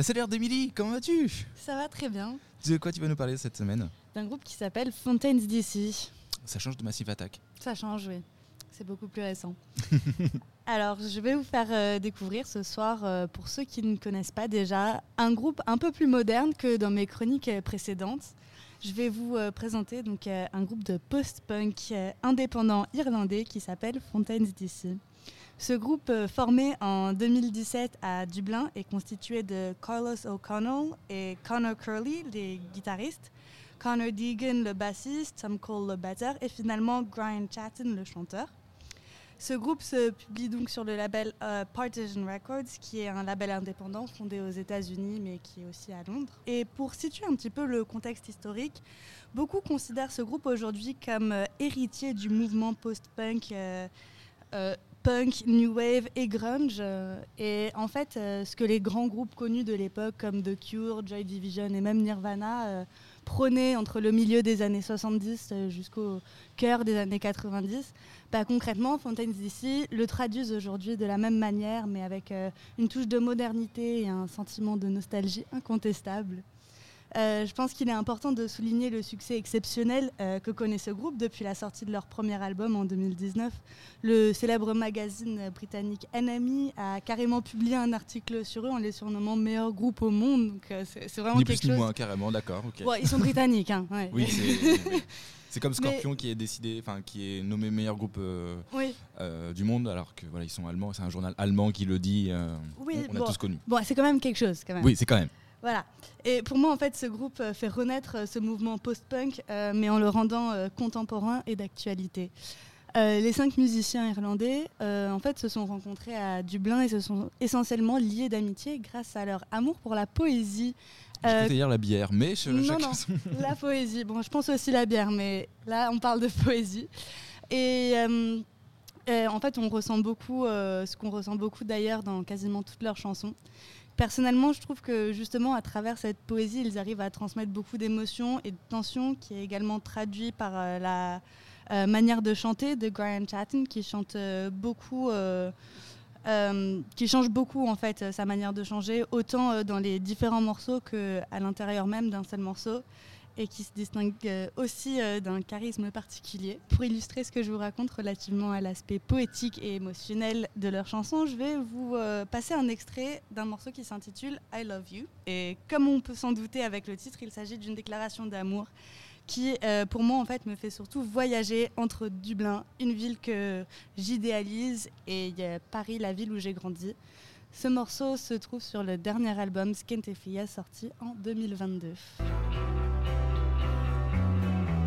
C'est l'heure d'Emilie, comment vas-tu? Ça va très bien. De quoi tu vas nous parler cette semaine? D'un groupe qui s'appelle Fontaines DC. Ça change de Massive Attack. Ça change, oui. C'est beaucoup plus récent. Alors, je vais vous faire euh, découvrir ce soir, euh, pour ceux qui ne connaissent pas déjà, un groupe un peu plus moderne que dans mes chroniques euh, précédentes. Je vais vous présenter donc un groupe de post-punk indépendant irlandais qui s'appelle Fontaines DC. Ce groupe euh, formé en 2017 à Dublin est constitué de Carlos O'Connell et Connor Curley, les guitaristes, Connor Deegan, le bassiste, Tom Cole, le batteur, et finalement Brian Chatton, le chanteur. Ce groupe se publie donc sur le label euh, Partisan Records, qui est un label indépendant fondé aux États-Unis, mais qui est aussi à Londres. Et pour situer un petit peu le contexte historique, beaucoup considèrent ce groupe aujourd'hui comme euh, héritier du mouvement post-punk. euh, punk, new wave et grunge. euh, Et en fait, euh, ce que les grands groupes connus de l'époque, comme The Cure, Joy Division et même Nirvana, euh, prônaient entre le milieu des années 70 euh, jusqu'au cœur des années 90, bah, concrètement, Fontaines DC le traduisent aujourd'hui de la même manière, mais avec une touche de modernité et un sentiment de nostalgie incontestable. Euh, je pense qu'il est important de souligner le succès exceptionnel euh, que connaît ce groupe depuis la sortie de leur premier album en 2019. Le célèbre magazine britannique NME a carrément publié un article sur eux en les surnommant meilleur groupe au monde. Donc euh, c'est c'est vraiment Ni quelque plus ni chose. moins, carrément, d'accord. Bon, ils sont britanniques, hein, ouais. Oui, c'est c'est comme Scorpion qui est décidé, enfin qui est nommé meilleur groupe euh, Oui. euh, du monde, alors que voilà ils sont allemands. C'est un journal allemand qui le dit. euh, Oui, on, on a tous connu. Bon, c'est quand même quelque chose, quand même. Oui, c'est quand même. Voilà. Et pour moi, en fait, ce groupe euh, fait renaître euh, ce mouvement post-punk, euh, mais en le rendant euh, contemporain et d'actualité. Euh, les cinq musiciens irlandais, en fait, se sont rencontrés à Dublin et se sont essentiellement liés d'amitié grâce à leur amour pour la poésie. Peux dire la bière, mais je- non, non, la poésie. Bon, je pense aussi la bière, mais là, on parle de poésie. Et en fait, on ressent beaucoup, euh, ce qu'on ressent beaucoup d'ailleurs dans quasiment toutes leurs chansons. Personnellement, je trouve que justement, à travers cette poésie, ils arrivent à transmettre beaucoup d'émotions et de tensions, qui est également traduit par euh, la euh, manière de chanter de Brian Chatton, qui chante euh, beaucoup. qui change beaucoup en fait sa manière de changer, autant dans les différents morceaux que à l'intérieur même d'un seul morceau, et qui se distingue euh, aussi euh, d'un charisme particulier. Pour illustrer ce que je vous raconte relativement à l'aspect poétique et émotionnel de leur chanson, je vais vous euh, passer un extrait d'un morceau qui s'intitule I Love You. Et comme on peut s'en douter avec le titre, il s'agit d'une déclaration d'amour qui, pour moi, en fait, me fait surtout voyager entre Dublin, une ville que j'idéalise, et Paris, la ville où j'ai grandi. Ce morceau se trouve sur le dernier album Skentefia sorti en 2022.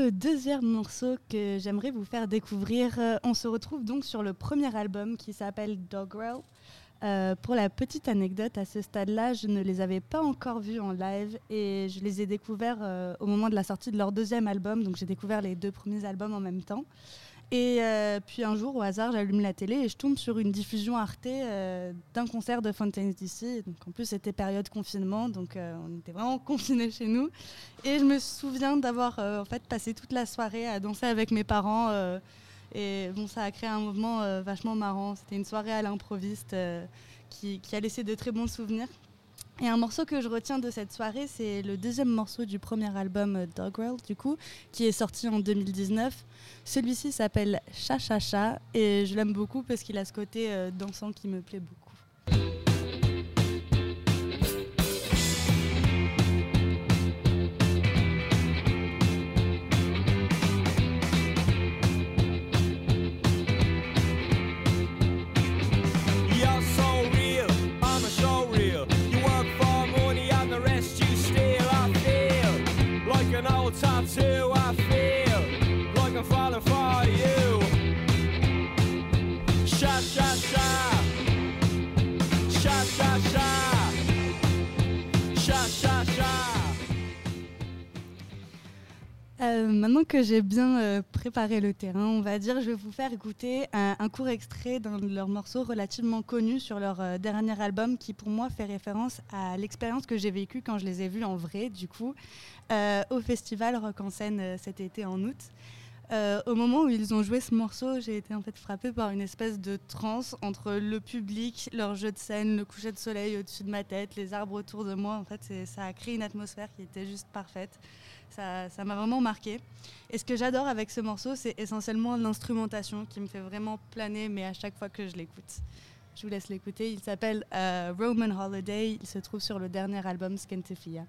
le deuxième morceau que j'aimerais vous faire découvrir, euh, on se retrouve donc sur le premier album qui s'appelle Dogrel. Euh, pour la petite anecdote, à ce stade-là, je ne les avais pas encore vus en live et je les ai découverts euh, au moment de la sortie de leur deuxième album. Donc j'ai découvert les deux premiers albums en même temps. Et euh, puis un jour, au hasard, j'allume la télé et je tombe sur une diffusion Arte euh, d'un concert de Fontaines DC. Donc en plus, c'était période confinement, donc euh, on était vraiment confinés chez nous. Et je me souviens d'avoir en fait passé toute la soirée à danser avec mes parents. et bon, ça a créé un mouvement vachement marrant. C'était une soirée à l'improviste qui a laissé de très bons souvenirs. Et un morceau que je retiens de cette soirée, c'est le deuxième morceau du premier album euh, Dogrel, du coup, qui est sorti en 2019. Celui-ci s'appelle Cha Cha Cha et je l'aime beaucoup parce qu'il a ce côté euh, dansant qui me plaît beaucoup. Maintenant que j'ai bien euh, préparé le terrain, on va dire, je vais vous faire écouter un, court extrait d'un de leurs morceaux relativement connus sur leur euh, dernier album qui pour moi fait référence à l'expérience que j'ai vécue quand je les ai vus en vrai, du coup, euh, au festival Rock en scène cet été en août. Euh, au moment où ils ont joué ce morceau, j'ai été en fait frappée par une espèce de transe entre le public, leur jeu de scène, le coucher de soleil au-dessus de ma tête, les arbres autour de moi. En fait, ça a créé une atmosphère qui était juste parfaite. Ça m'a vraiment marqué. Et ce que j'adore avec ce morceau, c'est essentiellement l'instrumentation qui me fait vraiment planer, mais à chaque fois que je l'écoute. Je vous laisse l'écouter. Il s'appelle euh, Roman Holiday. Il se trouve sur le dernier album Skentifia.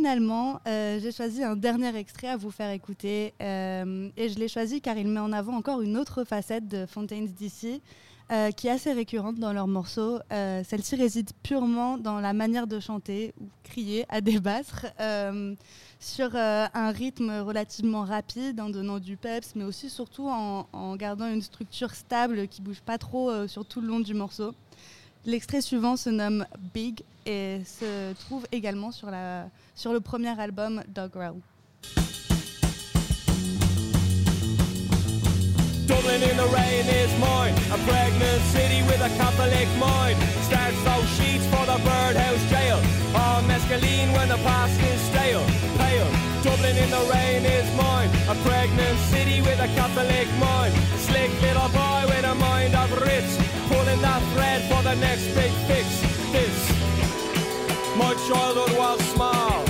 Finalement, euh, j'ai choisi un dernier extrait à vous faire écouter. euh, et je l'ai choisi car il met en avant encore une autre facette de Fontaines DC. euh, qui est assez récurrente dans leurs morceaux. Celle-ci réside purement dans la manière de chanter ou crier à débattre sur un rythme relativement rapide en donnant du peps, mais aussi surtout en, en gardant une structure stable qui bouge pas trop sur tout le long du morceau. L'extrait suivant se nomme Big et se trouve également sur, la, sur le premier album Dog Growl. Dublin in the rain is mine. A pregnant city with a Catholic mind. Starts those sheets for the birdhouse jail. All mescaline when the past is stale. Pale. Dublin in the rain is mine. City with a Catholic. Slick little boy with a mind of. This. My childhood was small.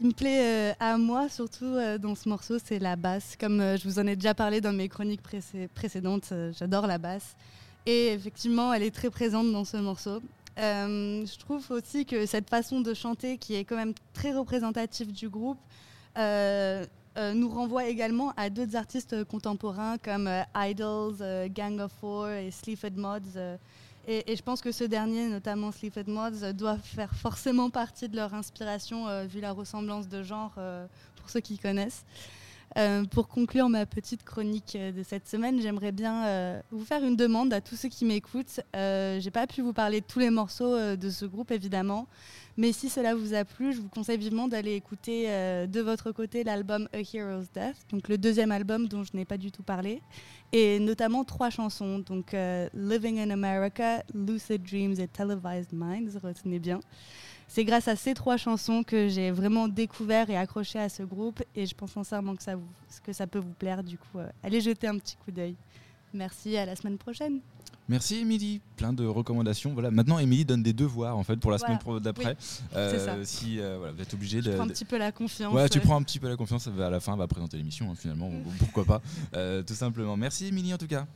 Me plaît euh, à moi, surtout euh, dans ce morceau, c'est la basse. Comme euh, je vous en ai déjà parlé dans mes chroniques précé- précédentes, j'adore la basse. Et effectivement, elle est très présente dans ce morceau. Euh, je trouve aussi que cette façon de chanter, qui est quand même très représentative du groupe, euh, euh, nous renvoie également à d'autres artistes contemporains comme Idols, Gang of Four et Sleaford Mods. et, je pense que ce dernier, notamment Sleaford Mods, doit faire forcément partie de leur inspiration vu la ressemblance de genre pour ceux qui connaissent. Euh, pour conclure ma petite chronique euh, de cette semaine, j'aimerais bien euh, vous faire une demande à tous ceux qui m'écoutent. Euh, J'ai pas pu vous parler de tous les morceaux de ce groupe évidemment, mais si cela vous a plu, je vous conseille vivement d'aller écouter de votre côté l'album A Hero's Death, donc le deuxième album dont je n'ai pas du tout parlé, et notamment trois chansons, donc Living in America, Lucid Dreams et Televised Minds, retenez bien. C'est grâce à ces trois chansons que j'ai vraiment découvert et accroché à ce groupe et je pense sincèrement que ça, vous- que ça peut vous plaire. Du coup, euh, allez jeter un petit coup d'œil. Merci, à la semaine prochaine. Merci Émilie, plein de recommandations. Voilà, maintenant Émilie donne des devoirs en fait pour la Voilà. semaine d'après. ça. Si euh, voilà, vous êtes obligé de. prends un petit peu la confiance. Ouais, tu euh, prends un petit peu la confiance, à la fin, va présenter l'émission hein, finalement, ou- pourquoi pas, Euh, tout simplement. Merci Émilie en tout cas.